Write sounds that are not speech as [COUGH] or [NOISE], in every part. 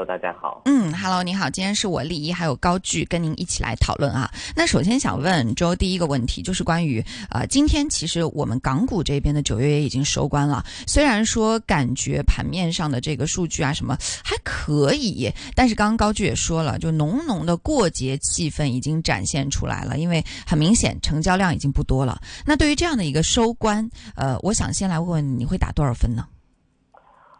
Hello，大家好。嗯，Hello，你好，今天是我丽一还有高聚跟您一起来讨论啊。那首先想问周第一个问题，就是关于呃，今天其实我们港股这边的九月也已经收官了。虽然说感觉盘面上的这个数据啊什么还可以，但是刚刚高聚也说了，就浓浓的过节气氛已经展现出来了，因为很明显成交量已经不多了。那对于这样的一个收官，呃，我想先来问问你会打多少分呢？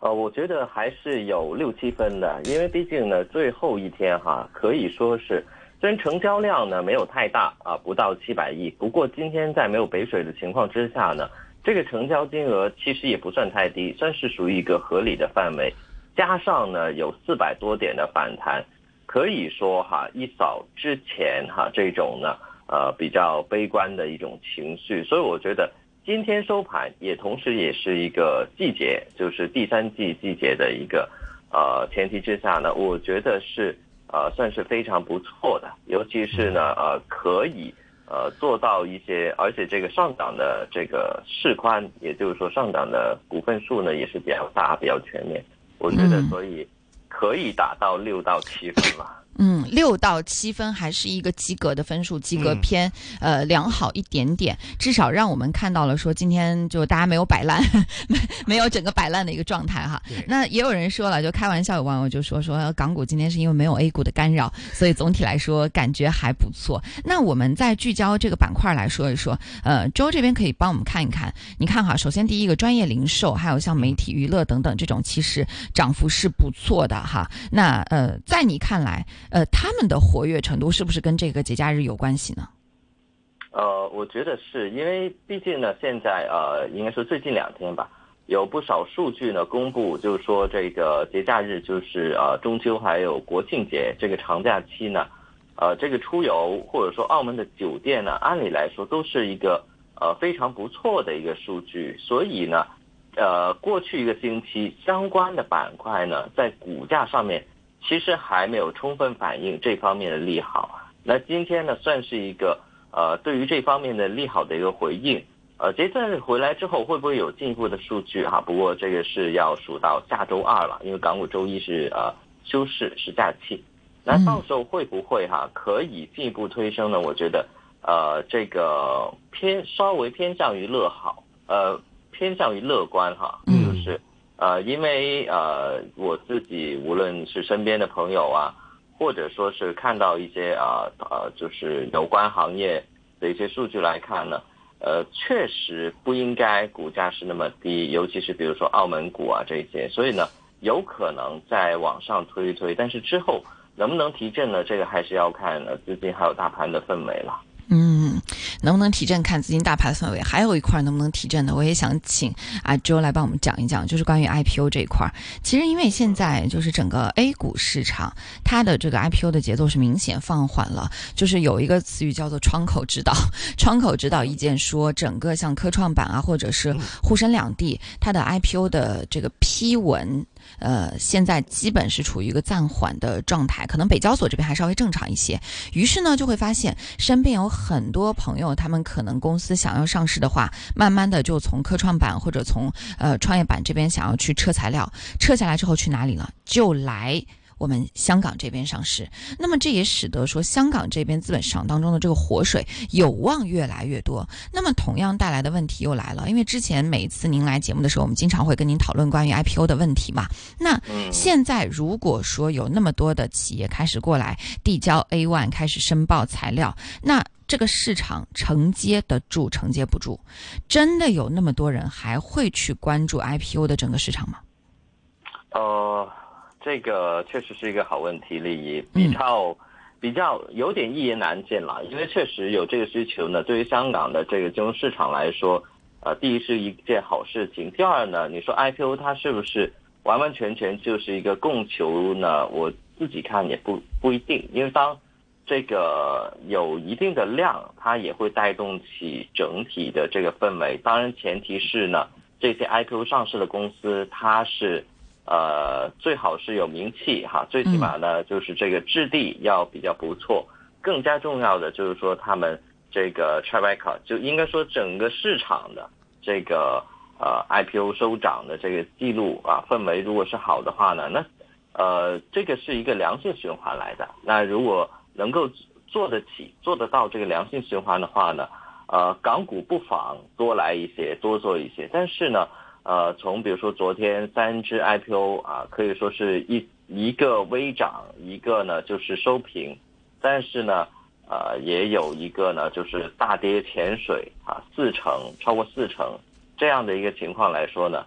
呃，我觉得还是有六七分的，因为毕竟呢，最后一天哈，可以说是虽然成交量呢没有太大啊，不到七百亿，不过今天在没有北水的情况之下呢，这个成交金额其实也不算太低，算是属于一个合理的范围。加上呢，有四百多点的反弹，可以说哈，一扫之前哈这种呢呃比较悲观的一种情绪，所以我觉得。今天收盘也同时也是一个季节，就是第三季季节的一个呃前提之下呢，我觉得是呃算是非常不错的，尤其是呢呃可以呃做到一些，而且这个上涨的这个市宽，也就是说上涨的股份数呢也是比较大、比较全面，我觉得所以可以达到六到七分了。嗯，六到七分还是一个及格的分数，及格偏呃良好一点点，至少让我们看到了说今天就大家没有摆烂，[LAUGHS] 没没有整个摆烂的一个状态哈。那也有人说了，就开玩笑，有网友就说说港股今天是因为没有 A 股的干扰，所以总体来说感觉还不错。那我们再聚焦这个板块来说一说，呃，周这边可以帮我们看一看，你看哈，首先第一个专业零售，还有像媒体娱乐等等这种，其实涨幅是不错的哈。那呃，在你看来？呃，他们的活跃程度是不是跟这个节假日有关系呢？呃，我觉得是因为毕竟呢，现在呃，应该说最近两天吧，有不少数据呢公布，就是说这个节假日就是呃中秋还有国庆节这个长假期呢，呃，这个出游或者说澳门的酒店呢，按理来说都是一个呃非常不错的一个数据，所以呢，呃，过去一个星期相关的板块呢，在股价上面。其实还没有充分反映这方面的利好。那今天呢，算是一个呃，对于这方面的利好的一个回应。呃，这次回来之后会不会有进一步的数据哈？不过这个是要数到下周二了，因为港股周一是呃休市是假期。那到时候会不会哈可以进一步推升呢？我觉得呃，这个偏稍微偏向于乐好，呃，偏向于乐观哈，嗯。呃，因为呃，我自己无论是身边的朋友啊，或者说是看到一些啊呃，就是有关行业的一些数据来看呢，呃，确实不应该股价是那么低，尤其是比如说澳门股啊这些，所以呢，有可能再往上推一推，但是之后能不能提振呢？这个还是要看资金还有大盘的氛围了。嗯，能不能提振看资金大盘氛围，还有一块能不能提振的，我也想请阿周来帮我们讲一讲，就是关于 IPO 这一块。其实因为现在就是整个 A 股市场，它的这个 IPO 的节奏是明显放缓了，就是有一个词语叫做窗口指导。窗口指导意见说，整个像科创板啊，或者是沪深两地，它的 IPO 的这个批文。呃，现在基本是处于一个暂缓的状态，可能北交所这边还稍微正常一些。于是呢，就会发现身边有很多朋友，他们可能公司想要上市的话，慢慢的就从科创板或者从呃创业板这边想要去撤材料，撤下来之后去哪里了？就来。我们香港这边上市，那么这也使得说香港这边资本市场当中的这个活水有望越来越多。那么同样带来的问题又来了，因为之前每一次您来节目的时候，我们经常会跟您讨论关于 IPO 的问题嘛。那现在如果说有那么多的企业开始过来递交 A one 开始申报材料，那这个市场承接得住承接不住？真的有那么多人还会去关注 IPO 的整个市场吗？呃。这个确实是一个好问题，利益比较比较有点一言难尽了，因为确实有这个需求呢。对于香港的这个金融市场来说，呃，第一是一件好事情，第二呢，你说 IPO 它是不是完完全全就是一个供求呢？我自己看也不不一定，因为当这个有一定的量，它也会带动起整体的这个氛围。当然，前提是呢，这些 IPO 上市的公司它是。呃，最好是有名气哈，最起码呢，就是这个质地要比较不错。更加重要的就是说，他们这个 record 就应该说整个市场的这个呃 IPO 收涨的这个记录啊，氛围如果是好的话呢，那呃，这个是一个良性循环来的。那如果能够做得起、做得到这个良性循环的话呢，呃，港股不妨多来一些，多做一些。但是呢，呃，从比如说昨天三只 IPO 啊，可以说是一一个微涨，一个呢就是收平，但是呢，呃，也有一个呢就是大跌潜水啊，四成超过四成这样的一个情况来说呢，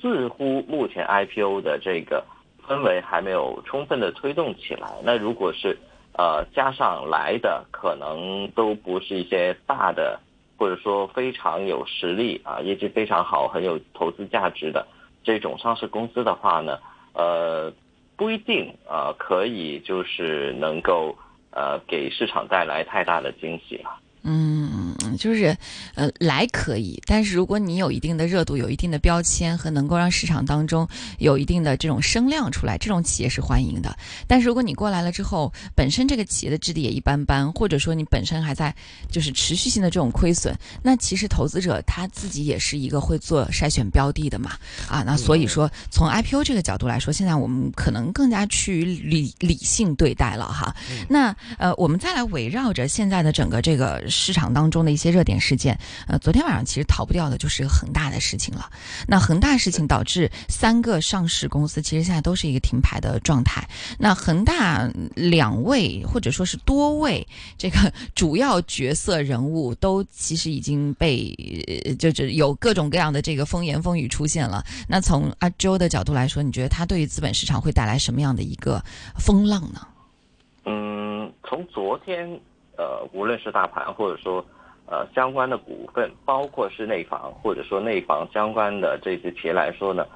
似乎目前 IPO 的这个氛围还没有充分的推动起来。那如果是呃加上来的，可能都不是一些大的。或者说非常有实力啊，业绩非常好，很有投资价值的这种上市公司的话呢，呃，不一定啊，可以就是能够呃给市场带来太大的惊喜了。嗯，就是，呃，来可以，但是如果你有一定的热度，有一定的标签和能够让市场当中有一定的这种声量出来，这种企业是欢迎的。但是如果你过来了之后，本身这个企业的质地也一般般，或者说你本身还在就是持续性的这种亏损，那其实投资者他自己也是一个会做筛选标的的嘛，啊，那所以说从 IPO 这个角度来说，现在我们可能更加趋于理理性对待了哈。那呃，我们再来围绕着现在的整个这个。市场当中的一些热点事件，呃，昨天晚上其实逃不掉的就是恒大的事情了。那恒大事情导致三个上市公司其实现在都是一个停牌的状态。那恒大两位或者说是多位这个主要角色人物都其实已经被就是有各种各样的这个风言风语出现了。那从阿周的角度来说，你觉得他对于资本市场会带来什么样的一个风浪呢？嗯，从昨天。呃，无论是大盘或者说呃相关的股份，包括是内房或者说内房相关的这些企业来说呢，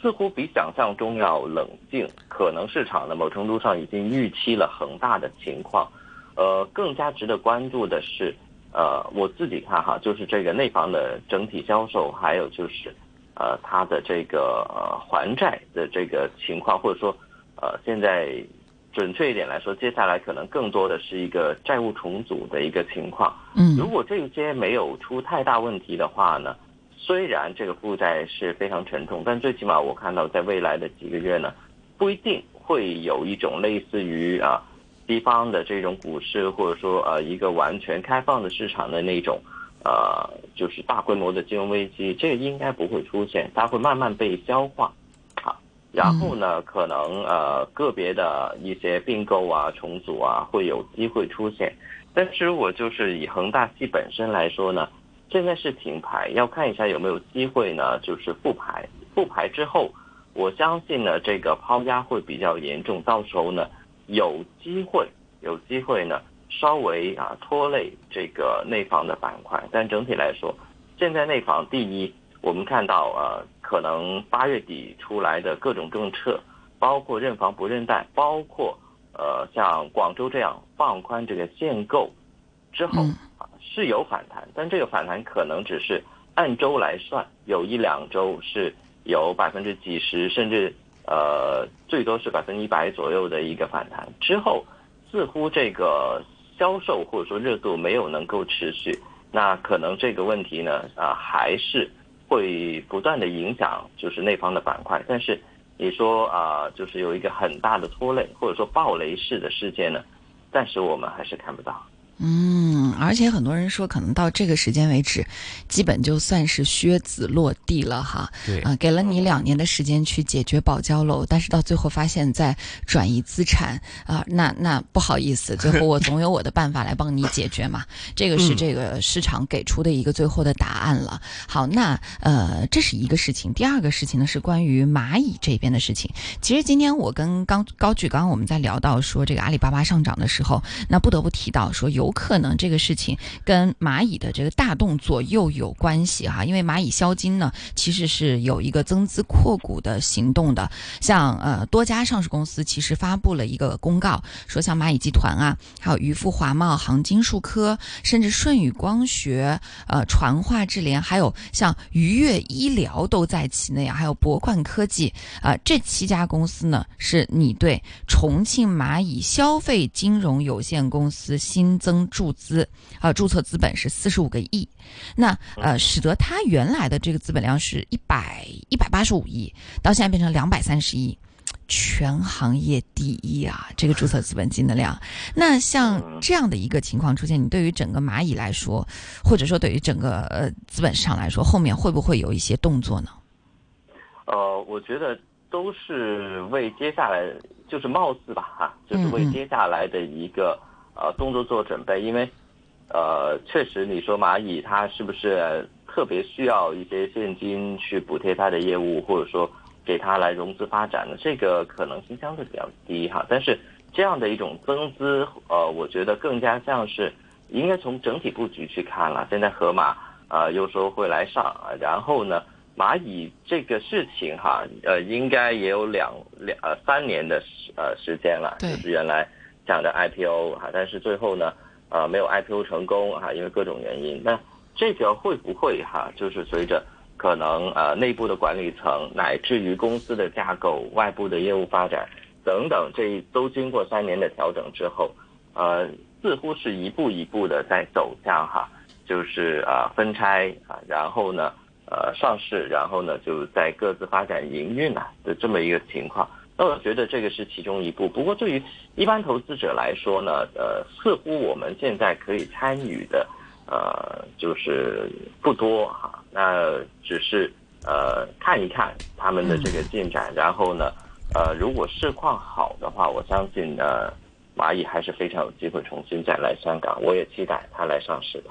似乎比想象中要冷静。可能市场呢某程度上已经预期了恒大的情况。呃，更加值得关注的是，呃，我自己看哈，就是这个内房的整体销售，还有就是呃它的这个呃还债的这个情况，或者说呃现在。准确一点来说，接下来可能更多的是一个债务重组的一个情况。嗯，如果这些没有出太大问题的话呢，虽然这个负债是非常沉重，但最起码我看到在未来的几个月呢，不一定会有一种类似于啊西方的这种股市，或者说呃一个完全开放的市场的那种呃就是大规模的金融危机，这个应该不会出现，它会慢慢被消化。然后呢，可能呃个别的一些并购啊、重组啊会有机会出现，但是如果就是以恒大系本身来说呢，现在是停牌，要看一下有没有机会呢，就是复牌。复牌之后，我相信呢这个抛压会比较严重，到时候呢有机会有机会呢稍微啊拖累这个内房的板块，但整体来说，现在内房第一。我们看到，呃，可能八月底出来的各种政策，包括认房不认贷，包括呃像广州这样放宽这个限购之后啊是有反弹，但这个反弹可能只是按周来算，有一两周是有百分之几十，甚至呃最多是百分之一百左右的一个反弹，之后似乎这个销售或者说热度没有能够持续，那可能这个问题呢啊还是。会不断的影响，就是那方的板块，但是你说啊，就是有一个很大的拖累，或者说暴雷式的事件呢，暂时我们还是看不到。嗯，而且很多人说，可能到这个时间为止，基本就算是靴子落地了哈。对啊，给了你两年的时间去解决保交楼，但是到最后发现，在转移资产啊，那那不好意思，最后我总有我的办法来帮你解决嘛。[LAUGHS] 这个是这个市场给出的一个最后的答案了。好，那呃，这是一个事情。第二个事情呢，是关于蚂蚁这边的事情。其实今天我跟刚高举刚刚我们在聊到说这个阿里巴巴上涨的时候，那不得不提到说有。有可能这个事情跟蚂蚁的这个大动作又有关系哈，因为蚂蚁销金呢，其实是有一个增资扩股的行动的。像呃多家上市公司其实发布了一个公告，说像蚂蚁集团啊，还有渔夫华贸、航金数科，甚至舜宇光学、呃传化智联，还有像愉悦医疗都在其内啊，还有博冠科技啊，这七家公司呢，是你对重庆蚂蚁消费金融有限公司新增。注资呃，注册资本是四十五个亿，那呃，使得它原来的这个资本量是一百一百八十五亿，到现在变成两百三十亿，全行业第一啊，这个注册资本金的量。那像这样的一个情况出现，你对于整个蚂蚁来说，或者说对于整个呃资本市场来说，后面会不会有一些动作呢？呃，我觉得都是为接下来，就是貌似吧，哈，就是为接下来的一个呃动作做准备。因为呃，确实你说蚂蚁它是不是特别需要一些现金去补贴它的业务，或者说？给它来融资发展的这个可能性相对比较低哈，但是这样的一种增资，呃，我觉得更加像是应该从整体布局去看了。现在河马啊又说会来上，然后呢，蚂蚁这个事情哈，呃，应该也有两两呃三年的时呃时间了，就是原来讲的 IPO 哈，但是最后呢，呃，没有 IPO 成功哈，因为各种原因。那这个会不会哈，就是随着。可能呃内部的管理层乃至于公司的架构、外部的业务发展等等，这都经过三年的调整之后，呃，似乎是一步一步的在走向哈，就是啊分拆啊，然后呢呃上市，然后呢就在各自发展营运啊的这么一个情况。那我觉得这个是其中一步。不过对于一般投资者来说呢，呃，似乎我们现在可以参与的。呃，就是不多哈，那只是呃看一看他们的这个进展，然后呢，呃，如果市况好的话，我相信呢，蚂蚁还是非常有机会重新再来香港，我也期待它来上市的。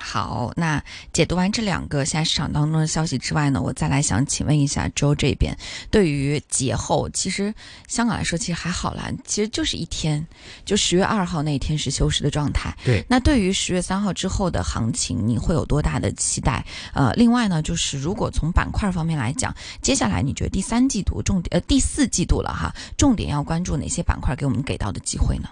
嗯，好，那解读完这两个现在市场当中的消息之外呢，我再来想请问一下周这边，对于节后，其实香港来说其实还好啦，其实就是一天，就十月二号那一天是休市的状态。对，那对于十月三号之后的行情，你会有多大的期待？呃，另外呢，就是如果从板块方面来讲，接下来你觉得第三季度重点呃第四季度了哈，重点要关注哪些板块给我们给到的机会呢？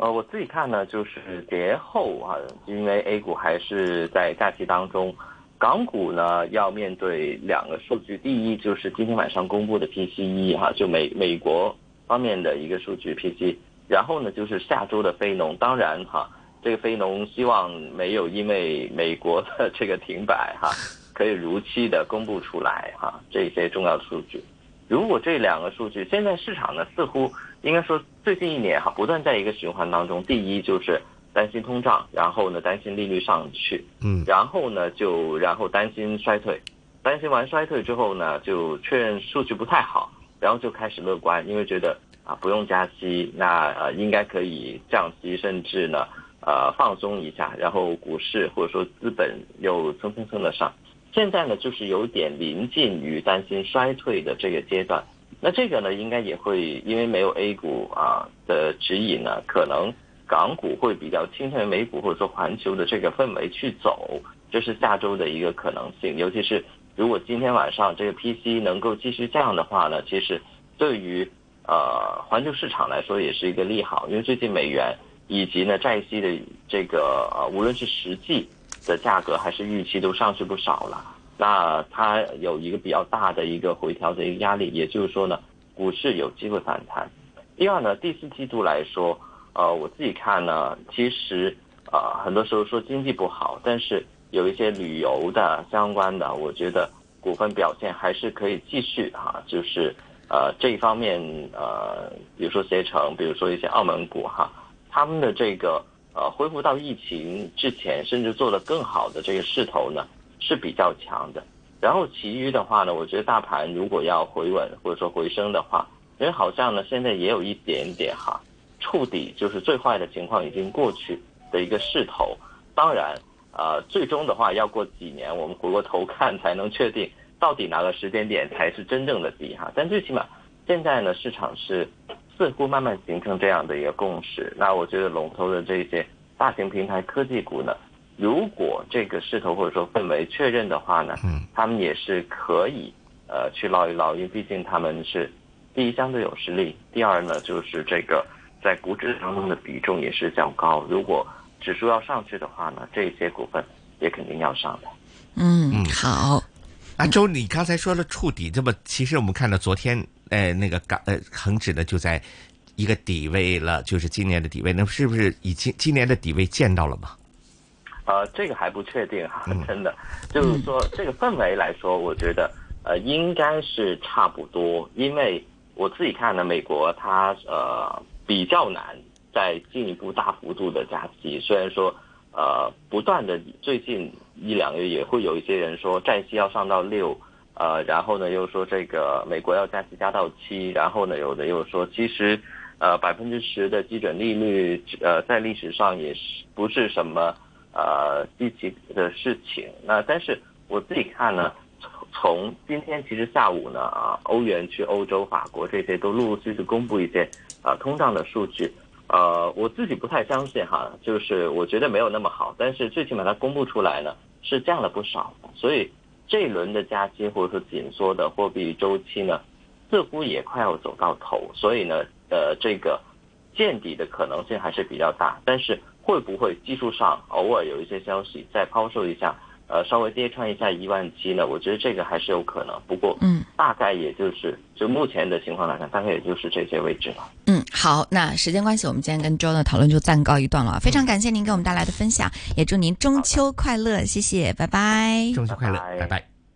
呃，我自己看呢，就是节后啊，因为 A 股还是在假期当中，港股呢要面对两个数据，第一就是今天晚上公布的 PCE 哈，就美美国方面的一个数据 PC，然后呢就是下周的非农，当然哈，这个非农希望没有因为美国的 [LAUGHS] 这个停摆哈，可以如期的公布出来哈，这些重要的数据。如果这两个数据，现在市场呢似乎应该说最近一年哈，不断在一个循环当中。第一就是担心通胀，然后呢担心利率上去，嗯，然后呢就然后担心衰退，担心完衰退之后呢就确认数据不太好，然后就开始乐观，因为觉得啊不用加息，那呃应该可以降息，甚至呢呃放松一下，然后股市或者说资本又蹭蹭蹭的上。现在呢，就是有点临近于担心衰退的这个阶段。那这个呢，应该也会因为没有 A 股啊的指引呢，可能港股会比较倾向于美股或者说环球的这个氛围去走，这是下周的一个可能性。尤其是如果今天晚上这个 PC 能够继续降的话呢，其实对于呃环球市场来说也是一个利好，因为最近美元以及呢债息的这个无论是实际。的价格还是预期都上去不少了，那它有一个比较大的一个回调的一个压力，也就是说呢，股市有机会反弹。第二呢，第四季度来说，呃，我自己看呢，其实啊，很多时候说经济不好，但是有一些旅游的相关的，我觉得股份表现还是可以继续哈，就是呃这一方面呃，比如说携程，比如说一些澳门股哈，他们的这个。呃，恢复到疫情之前，甚至做得更好的这个势头呢是比较强的。然后其余的话呢，我觉得大盘如果要回稳或者说回升的话，因为好像呢现在也有一点点哈触底，就是最坏的情况已经过去的一个势头。当然，呃，最终的话要过几年，我们回过头看才能确定到底哪个时间点才是真正的底哈。但最起码现在呢，市场是。似乎慢慢形成这样的一个共识，那我觉得龙头的这些大型平台科技股呢，如果这个势头或者说氛围确认的话呢，嗯，他们也是可以呃去捞一捞，因为毕竟他们是第一相对有实力，第二呢就是这个在股指当中的比重也是较高。如果指数要上去的话呢，这些股份也肯定要上的。嗯，好。阿周，你刚才说了触底，这么其实我们看到昨天。呃，那个港呃恒指呢就在一个底位了，就是今年的底位，那是不是已经今年的底位见到了吗？呃，这个还不确定哈，真的，就是说这个氛围来说，我觉得呃应该是差不多，因为我自己看呢，美国它呃比较难再进一步大幅度的加息，虽然说呃不断的最近一两个月也会有一些人说债息要上到六，呃，然后呢又说这个美国要加息加到七，然后呢有的又说其实呃百分之十的基准利率呃在历史上也是不是什么呃积极的事情，那但是我自己看呢。从今天其实下午呢啊，欧元区、欧洲、法国这些都陆陆续续公布一些啊通胀的数据，呃，我自己不太相信哈，就是我觉得没有那么好，但是最起码它公布出来呢是降了不少，所以这一轮的加息或者说紧缩的货币周期呢，似乎也快要走到头，所以呢，呃，这个见底的可能性还是比较大，但是会不会技术上偶尔有一些消息再抛售一下？呃，稍微跌穿一下一万七呢，我觉得这个还是有可能。不过，嗯，大概也就是就目前的情况来看，大概也就是这些位置了。嗯，好，那时间关系，我们今天跟 Joe 的讨论就暂告一段落。非常感谢您给我们带来的分享，也祝您中秋快乐，谢谢，拜拜。中秋快乐，拜拜。